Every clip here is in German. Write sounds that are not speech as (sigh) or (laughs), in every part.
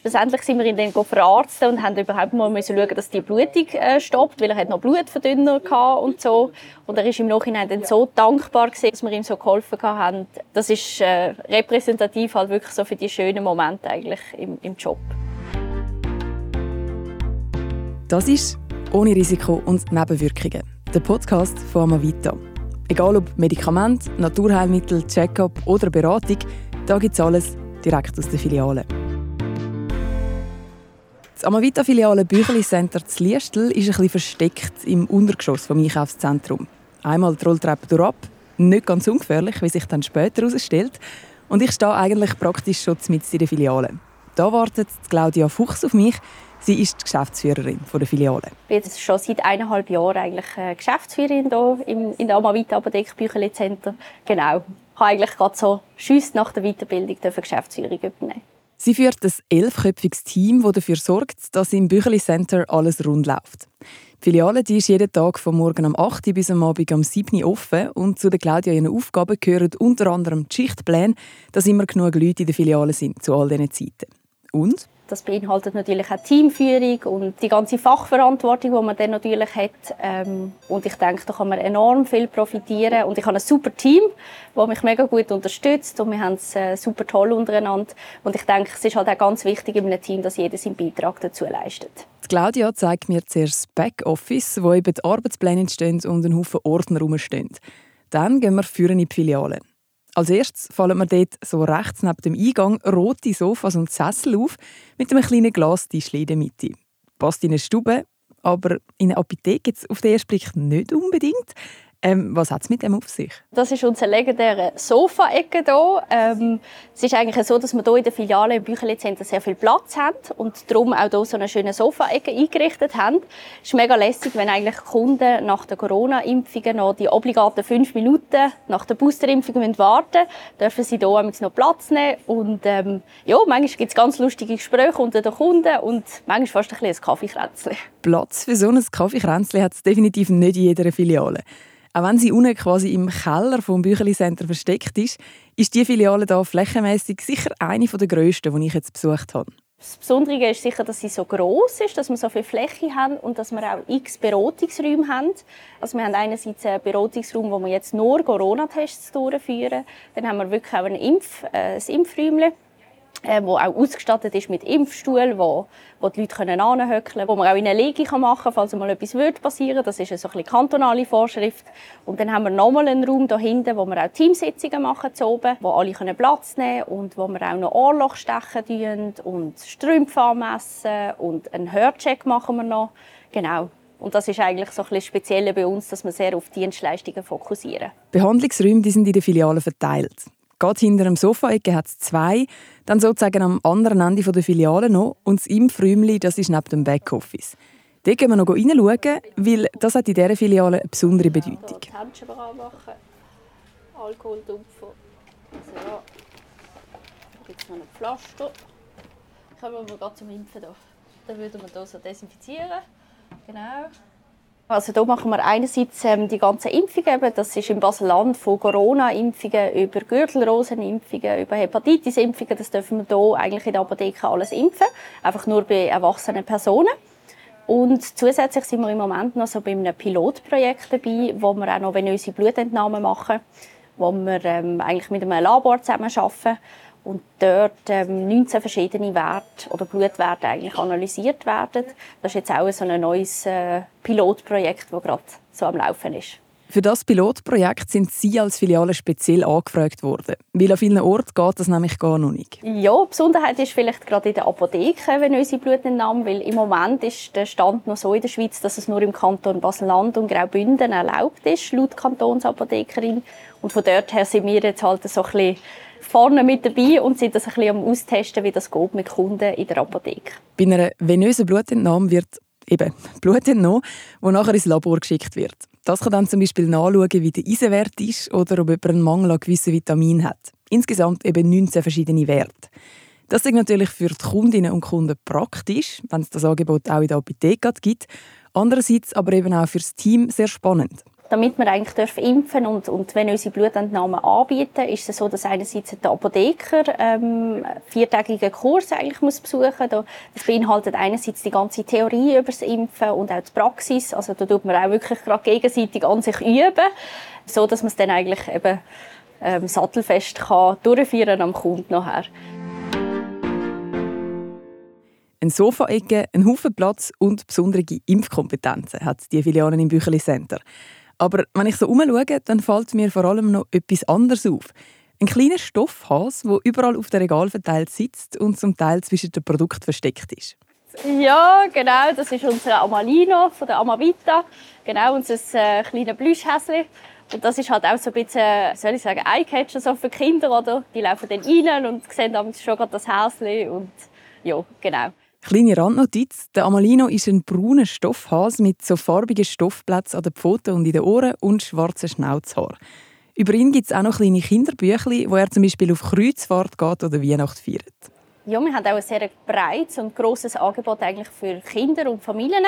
Schlussendlich sind wir ihn dann verarzten und haben überhaupt mal müssen schauen, dass die Blutung äh, stoppt, weil er hat noch Blutverdünner hatte und so. Und er ist im Nachhinein dann so dankbar gewesen, dass wir ihm so geholfen haben. Das ist äh, repräsentativ halt wirklich so für die schönen Momente eigentlich im, im Job. Das ist «Ohne Risiko und Nebenwirkungen», der Podcast von Amavita. Egal ob Medikament, Naturheilmittel, Check-up oder Beratung, da gibt es alles direkt aus der Filiale. Die Amavita-Filiale Bücheli Center zu Liestel ist ein bisschen versteckt im Untergeschoss des Einkaufszentrums. Einmal die Rolltreppe durchab, nicht ganz ungefährlich, wie sich dann später herausstellt. Und ich stehe eigentlich praktisch schon mit in der Filiale. Da wartet Claudia Fuchs auf mich. Sie ist die Geschäftsführerin der Filiale. Ich bin jetzt schon seit eineinhalb Jahren eigentlich äh, Geschäftsführerin hier in der Amavita Apotheke Bücheli Center. Genau. Ich habe eigentlich gerade so schüss nach der Weiterbildung Geschäftsführung übernehmen. Sie führt ein elfköpfiges Team, das dafür sorgt, dass im Bücheli Center alles rund läuft. Die Filiale die ist jeden Tag von morgen um 8 Uhr bis am Abend um 7 Uhr offen und zu der Claudia ihren Aufgaben gehören unter anderem die Schichtpläne, dass immer genug Leute in der Filiale sind zu all diesen Zeiten. Und? Das beinhaltet natürlich auch Teamführung und die ganze Fachverantwortung, die man dann natürlich hat. Ähm, und ich denke, da kann man enorm viel profitieren. Und ich habe ein super Team, das mich mega gut unterstützt und wir haben es äh, super toll untereinander. Und ich denke, es ist halt auch ganz wichtig in einem Team, dass jeder seinen Beitrag dazu leistet. Claudia zeigt mir zuerst das Backoffice, wo eben die Arbeitspläne entstehen und ein Haufen Ordner rumstehen. Dann gehen wir führen in die Filiale. Als erstes fallen mir dort so rechts neben dem Eingang rote Sofas und Sessel auf mit einem kleinen Glastisch in der Mitte. Passt in eine Stube, aber in einer Apotheke jetzt auf den ersten Blick nicht unbedingt. Ähm, was hat es mit dem auf sich? Das ist unser legendäre Sofa-Ecke hier. Ähm, es ist eigentlich so, dass wir hier in der Filiale im Bücherli-Center sehr viel Platz haben und darum auch hier so eine schöne Sofa-Ecke eingerichtet haben. Es ist mega lässig, wenn eigentlich Kunden nach der Corona-Impfung noch die obligaten fünf Minuten nach der Booster-Impfung warten müssen, dürfen sie hier noch Platz nehmen. Und ähm, ja, manchmal gibt es ganz lustige Gespräche unter den Kunden und manchmal fast ein, bisschen ein Kaffeekränzchen. Platz für so ein Kaffeekränzchen hat es definitiv nicht in jeder Filiale. Auch wenn sie unten quasi im Keller vom Bücheli Center versteckt ist, ist die Filiale da flächenmäßig sicher eine der grössten, die ich jetzt besucht habe. Das Besondere ist sicher, dass sie so groß ist, dass wir so viel Fläche haben und dass wir auch x Beratungsräume haben. Also wir haben einerseits einen Beratungsraum, wo wir jetzt nur Corona-Tests durchführen. Dann haben wir wirklich auch ein, Impf, äh, ein Impfräumchen äh, wo auch ausgestattet ist mit Impfstuhl, wo, wo die Leute können anhöckeln, wo man auch in eine machen kann, falls mal etwas wird passieren. Das ist eine so ein kantonale Vorschrift. Und dann haben wir nochmal einen Raum da hinten, wo wir auch Teamsitzungen machen zu oben, wo alle können Platz nehmen und wo wir auch noch Ohrloch stechen tun und Strümpfe anmessen und einen Hörcheck machen wir noch. Genau. Und das ist eigentlich so ein speziell bei uns, dass wir sehr auf Dienstleistungen fokussieren. Behandlungsräume die sind in den Filialen verteilt. Gerade hinter dem Sofa-Ecke hat es zwei, dann sozusagen am anderen Ende der Filiale noch und das Impfräumchen, das ist neben dem Backoffice. Dort gehen wir noch reinschauen, weil das hat in dieser Filiale eine besondere Bedeutung. Ja, Händchen machen, Alkohol dumpfen. Also da gibt es noch ein Pflaster. Kommen wir gerade zum Impfen. Hier. Dann würden wir hier so desinfizieren. Genau. Also hier machen wir einerseits ähm, die ganzen Impfungen, das ist im Baselland von Corona-Impfungen über Gürtelrosenimpfungen, über Hepatitis-Impfungen, das dürfen wir hier eigentlich in der Apotheke alles impfen, einfach nur bei erwachsenen Personen. Und zusätzlich sind wir im Moment noch so bei einem Pilotprojekt dabei, wo wir auch noch venöse Blutentnahmen machen, wo wir ähm, eigentlich mit einem Labor zusammen arbeiten und dort ähm, 19 verschiedene Werte oder Blutwerte eigentlich analysiert werden. Das ist jetzt auch so ein neues äh, Pilotprojekt, das gerade so am Laufen ist. Für das Pilotprojekt sind Sie als Filiale speziell angefragt worden, weil an vielen Orten geht das nämlich gar noch nicht. Ja, die Besonderheit ist vielleicht gerade in der Apotheke, wenn unsere Blutentnahme, weil im Moment ist der Stand noch so in der Schweiz, dass es nur im Kanton Basel-Land und Graubünden erlaubt ist, laut Kantonsapothekerin. Und von dort her sind wir jetzt halt so ein bisschen vorne mit dabei und sind das ein bisschen am Austesten, wie das geht mit Kunden in der Apotheke. Bei einer venösen Blutentnahme wird eben Blut entnommen, das nachher ins Labor geschickt wird. Das kann dann zum Beispiel nachschauen, wie der Eisenwert ist oder ob jemand einen Mangel an gewissen Vitaminen hat. Insgesamt eben 19 verschiedene Werte. Das ist natürlich für die Kundinnen und Kunden praktisch, wenn es das Angebot auch in der Apotheke gibt. Andererseits aber eben auch für das Team sehr spannend. Damit wir eigentlich dürfen impfen und, und wenn unsere Blutentnahmen anbieten, ist es so, dass einerseits der Apotheker ähm, viertägige Kurs eigentlich muss besuchen. Das beinhaltet einerseits die ganze Theorie über das Impfen und auch die Praxis. Also da tut man auch wirklich gerade gegenseitig an sich üben, so dass man es dann eigentlich eben ähm, sattelfest kann durchführen am Kunden nachher. Ein Sofa-Ecke, ein Haufen Platz und besondere Impfkompetenzen hat die Filiale im Bücheli Center. Aber wenn ich so umschaue, dann fällt mir vor allem noch etwas anderes auf. Ein kleiner Stoffhas, der überall auf dem Regal verteilt sitzt und zum Teil zwischen den Produkten versteckt ist. Ja, genau. Das ist unser Amalino von der Amavita. Genau, unser äh, kleines Plüschhäschen. Und das ist halt auch so ein bisschen, soll ich sagen, Eyecatcher so für Kinder, oder? Die laufen dann rein und sehen dann schon gerade das Häschen und ja, genau. Kleine Randnotiz: Der Amalino ist ein brauner Stoffhas mit so farbigen Stoffplätzen an den Pfoten und in den Ohren und schwarzen Schnauzhaar. Über ihn gibt es auch noch kleine Kinderbücher, wo er zum Beispiel auf Kreuzfahrt geht oder Weihnacht feiert. Ja, wir haben auch ein sehr breites und grosses Angebot eigentlich für Kinder und Familien.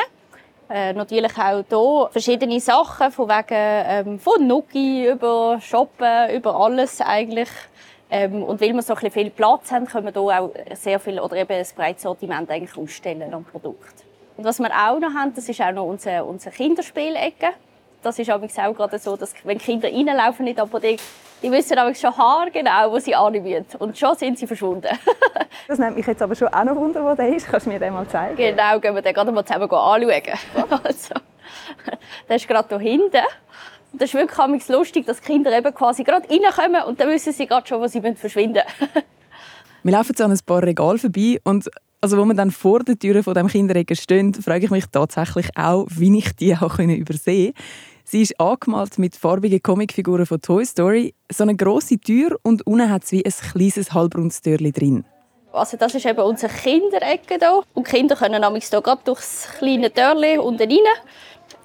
Äh, natürlich auch hier verschiedene Sachen, von, wegen, ähm, von Nuki über Shoppen, über alles eigentlich. Ähm, und weil wir so ein viel Platz haben, können wir hier auch sehr viel oder eben ein breites Sortiment eigentlich ausstellen an Produkten. Und was wir auch noch haben, das ist auch noch unsere, unsere Kinderspielecke. Das ist auch gerade so, dass wenn Kinder reinlaufen in die Apotheke, die wissen aber schon haargenau, wo sie annehmen. Und schon sind sie verschwunden. (laughs) das nimmt mich jetzt aber schon auch noch wunder, wo der ist. Kannst du mir den mal zeigen? Genau, gehen wir den gerade mal zusammen anschauen. (laughs) also, der ist gerade hier hinten. Das ist wirklich lustig, dass Kinder eben quasi gerade reinkommen und dann wissen sie gerade schon, wo sie verschwinden müssen. (laughs) wir laufen jetzt an ein paar Regalen vorbei und also, wo wir dann vor der Tür von dem Kinderecke stehen, frage ich mich tatsächlich auch, wie ich die (laughs) auch übersehen konnte. Sie ist angemalt mit farbigen Comicfiguren von Toy Story. So eine grosse Tür und unten hat es wie ein kleines halbrundes Türchen drin. Also das ist eben unsere Kinderecke hier. Und die Kinder können nämlich hier gerade durchs kleine Türchen unten rein.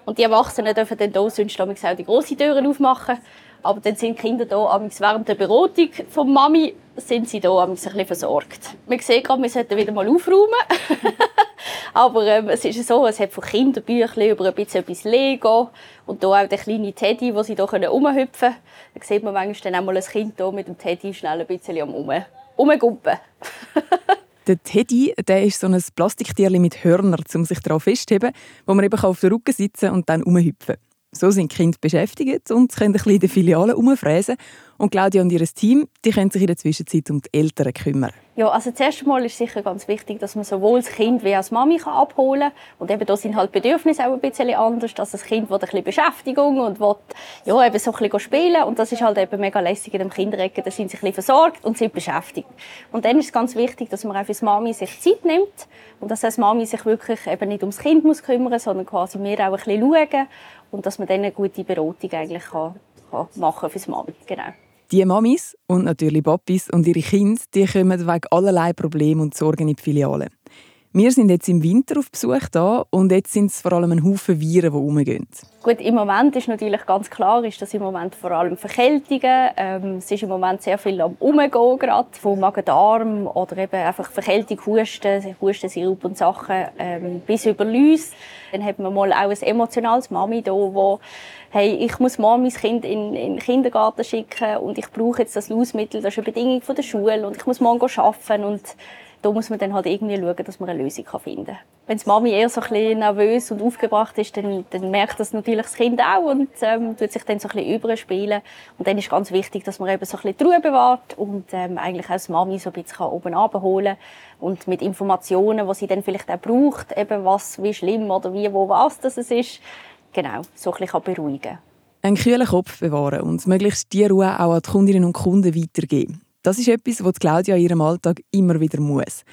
Und die Erwachsenen dürfen dann hier sonst auch die grossen Türen aufmachen. Aber dann sind die Kinder hier während der Beratung von Mami sind sie hier ein bisschen versorgt. Man sieht gerade, wir sollten wieder mal aufräumen. (laughs) Aber ähm, es ist so, es hat von Kinderbüchern über ein bisschen etwas Lego und hier auch der kleine Teddy, wo sie hier herumhüpfen können. Da sieht man manchmal dann auch mal ein Kind hier mit dem Teddy schnell ein bisschen am Rumgumpen. (laughs) Der Teddy der ist so ein Plastiktierchen mit Hörnern, um sich darauf festzuheben, wo man eben auf den Rücken sitzen und dann umhüpfen kann. So sind die Kinder beschäftigt und können ein bisschen in der Filiale herumfräsen. Und Claudia und ihr Team die können sich in der Zwischenzeit um die Eltern kümmern. Ja, also zuerst einmal ist sicher ganz wichtig, dass man sowohl das Kind wie auch die Mami abholen kann. Und eben da sind halt Bedürfnisse auch ein bisschen anders, dass das Kind will ein bisschen Beschäftigung und will, ja, eben so ein bisschen spielen Und das ist halt eben mega lässig in dem Kinderecke. Da sind sie ein bisschen versorgt und sind beschäftigt. Und dann ist es ganz wichtig, dass man auch für die Mami sich Zeit nimmt. Und dass die Mami sich wirklich eben nicht ums Kind muss kümmern sondern quasi mehr auch ein bisschen schauen. Und dass man dann eine gute Beratung eigentlich kann, kann machen für die Mami. Genau. Die Mamis und natürlich Papis und ihre Kinder die kommen wegen allerlei Problemen und Sorgen in die Filiale. Wir sind jetzt im Winter auf Besuch da und jetzt sind es vor allem ein Haufen Viren, die rumgehen. Gut, im Moment ist natürlich ganz klar, ist das im Moment vor allem Verkältungen. Ähm, es ist im Moment sehr viel am Umgehen gerade, von Magen-Darm oder eben einfach Verkältung, Husten, Hustensirup und Sachen ähm, bis über Läuse. Dann hat man mal auch ein emotionales Mami da, wo hey, ich muss morgen mein Kind in, in den Kindergarten schicken und ich brauche jetzt das Lausmittel, das ist eine Bedingung von der Schule und ich muss morgen arbeiten und da muss man dann halt irgendwie schauen, dass man eine Lösung finden kann. Wenn die Mami eher so ein bisschen nervös und aufgebracht ist, dann, dann merkt das natürlich das Kind auch und ähm, tut sich dann so ein bisschen überspielen. Und dann ist ganz wichtig, dass man eben so ein bisschen Ruhe bewahrt und ähm, eigentlich auch die Mami so ein bisschen oben abholen und mit Informationen, die sie dann vielleicht auch braucht, eben was, wie schlimm oder wie, wo, was das ist, genau, so ein bisschen beruhigen kann. Einen kühlen Kopf bewahren und möglichst die Ruhe auch an die Kundinnen und Kunden weitergeben. Das ist etwas, was Claudia in ihrem Alltag immer wieder muss.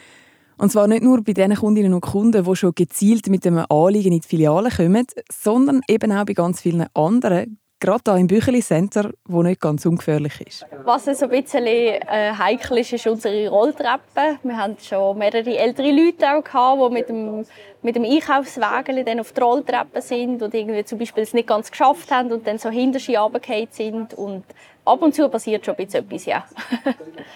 Und zwar nicht nur bei den Kundinnen und Kunden, die schon gezielt mit einem Anliegen in die Filiale kommen, sondern eben auch bei ganz vielen anderen, gerade hier im Bücheli Center, wo nicht ganz ungefährlich ist. Was ein bisschen äh, heikel ist, ist unsere Rolltreppe. Wir haben schon mehrere ältere Leute auch gehabt, die mit dem, mit dem Einkaufswagen dann auf die Rolltreppe sind und irgendwie zum Beispiel es nicht ganz geschafft haben und dann so hinter sie sind und ab und zu passiert schon ein bisschen etwas, ja.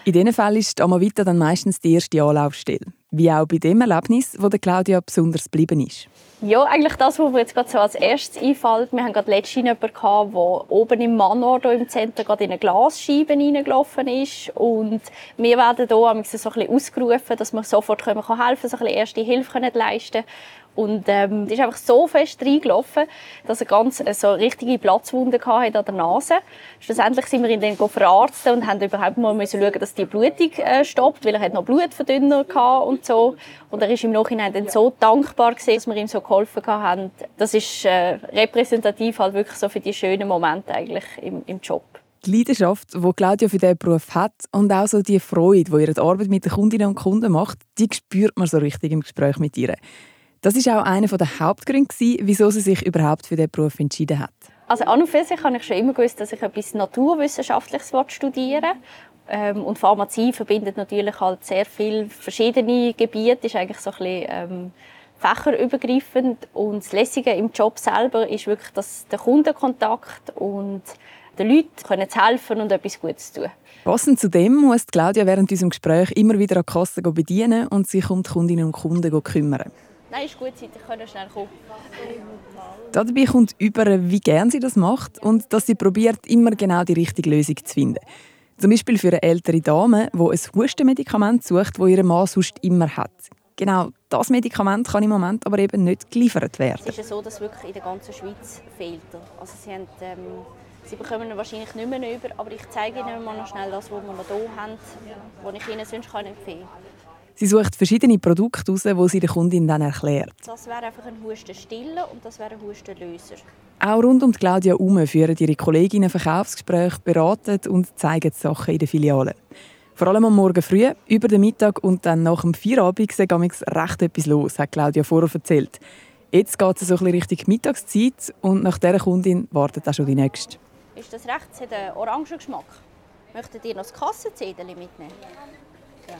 In diesen Fällen ist Amavita dann meistens die erste Anlaufstelle. Wie auch bei dem Erlebnis, wo der Claudia besonders geblieben ist. Ja, eigentlich das, was mir jetzt gerade so als erstes einfällt. Wir hatten gerade letztens jemanden, der oben im Manor hier im Zentrum gerade in eine Glasscheibe reingelaufen ist. Und wir werden hier so ein bisschen ausgerufen, dass wir sofort helfen können, so ein bisschen erste Hilfe leisten können. Und ähm, ist einfach so fest reingelaufen, dass er ganz äh, so richtige Platzwunde hatte an der Nase. Schlussendlich sind wir ihn dann verarzten und haben überhaupt mal müssen schauen, dass die Blutung äh, stoppt, weil er hat noch Blutverdünner hatte und so. Und er ist im Nachhinein dann so dankbar gewesen, dass wir ihm so geholfen haben. Das ist äh, repräsentativ halt wirklich so für die schönen Momente eigentlich im, im Job. Die Leidenschaft, die Claudia für diesen Beruf hat und auch so die Freude, die ihre Arbeit mit den Kundinnen und Kunden macht, die spürt man so richtig im Gespräch mit ihr. Das ist auch einer der Hauptgründe, wieso sie sich überhaupt für diesen Beruf entschieden hat. Also an und für sich habe ich schon immer gewusst, dass ich etwas Naturwissenschaftliches studieren ähm, und Pharmazie verbindet natürlich halt sehr viele verschiedene Gebiete, ist eigentlich so ein bisschen, ähm, fächerübergreifend und das Lässige im Job selber ist wirklich dass der Kundenkontakt und den Leuten können helfen und etwas Gutes tun. Passend zu dem muss Claudia während unserem Gespräch immer wieder an die Kasse bedienen und sich um die Kundinnen und Kunden kümmern. Nein, ist gut, Sie können schnell kommen. Dabei kommt über, wie gern sie das macht und dass sie probiert, immer genau die richtige Lösung zu finden. Zum Beispiel für eine ältere Dame, die ein Hustenmedikament sucht, das ihr Mann sonst immer hat. Genau das Medikament kann im Moment aber eben nicht geliefert werden. Es ist so, dass wirklich in der ganzen Schweiz fehlt. Also sie, haben, ähm, sie bekommen ihn wahrscheinlich nicht mehr über, aber ich zeige Ihnen mal noch schnell das, was wir noch hier haben, was ich Ihnen sonst empfehlen kann. Sie sucht verschiedene Produkte aus, die sie der Kundin dann erklärt. Das wäre einfach ein Hustenstiller und das wäre ein Hustenlöser. Auch rund um Claudia herum führen ihre Kolleginnen Verkaufsgespräche, beraten und zeigen die Sachen in den Filialen. Vor allem am Morgen früh, über den Mittag und dann nach dem Feierabend sei recht etwas los, hat Claudia vorher erzählt. Jetzt geht es so ein bisschen Richtung Mittagszeit und nach dieser Kundin wartet auch schon die nächste. Ist das recht? Es hat einen Orangengeschmack. Möchtet ihr noch das Kassenzettel mitnehmen? Ja.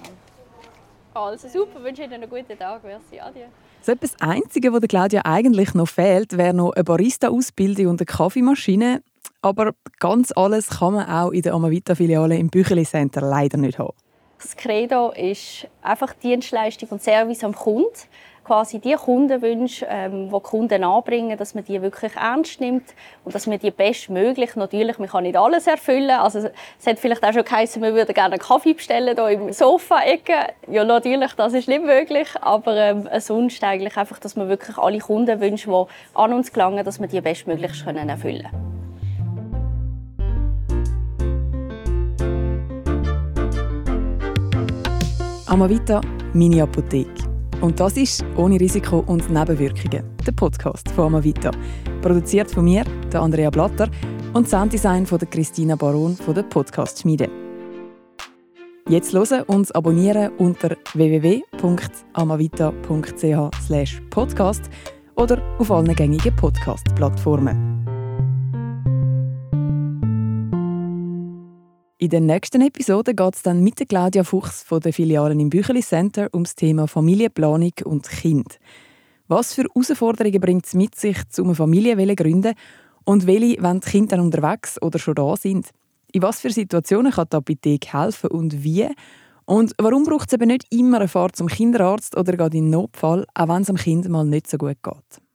Also super, wünsche Ihnen einen guten Tag. Merci, adieu. So etwas Einzige, was Claudia eigentlich noch fehlt, wäre noch eine Barista-Ausbildung und eine Kaffeemaschine. Aber ganz alles kann man auch in der Amavita-Filiale im Bücheli Center leider nicht haben. Das Credo ist einfach Dienstleistung und Service am Kunden quasi die Kundenwünsche, ähm, die, Kunden anbringen, dass man die wirklich ernst nimmt und dass man die bestmöglich, natürlich, man kann nicht alles erfüllen, also es hat vielleicht auch schon geheißen, wir würden gerne einen Kaffee bestellen, hier im Sofa-Ecke, ja natürlich, das ist nicht möglich, aber ähm, sonst eigentlich einfach, dass man wirklich alle Kundenwünsche, die an uns gelangen, dass wir die bestmöglich können erfüllen können. Amavita Mini Apotheke. Und das ist «Ohne Risiko und Nebenwirkungen», der Podcast von Amavita. Produziert von mir, der Andrea Blatter, und Sounddesign von der Christina Baron von der Podcast Schmiede. Jetzt hören und abonnieren unter www.amavita.ch/podcast oder auf allen gängigen Podcast-Plattformen. In der nächsten Episode geht es dann mit Claudia Fuchs von der Filialen im Bücheli Center ums Thema Familienplanung und Kind. Was für Herausforderungen bringt es mit sich, um eine Familie zu gründen und welche, wenn die Kinder unterwegs oder schon da sind? In was für Situationen kann die Apotheke helfen und wie? Und warum braucht es eben nicht immer eine Fahrt zum Kinderarzt oder gerade in Notfall, auch wenn es dem Kind mal nicht so gut geht?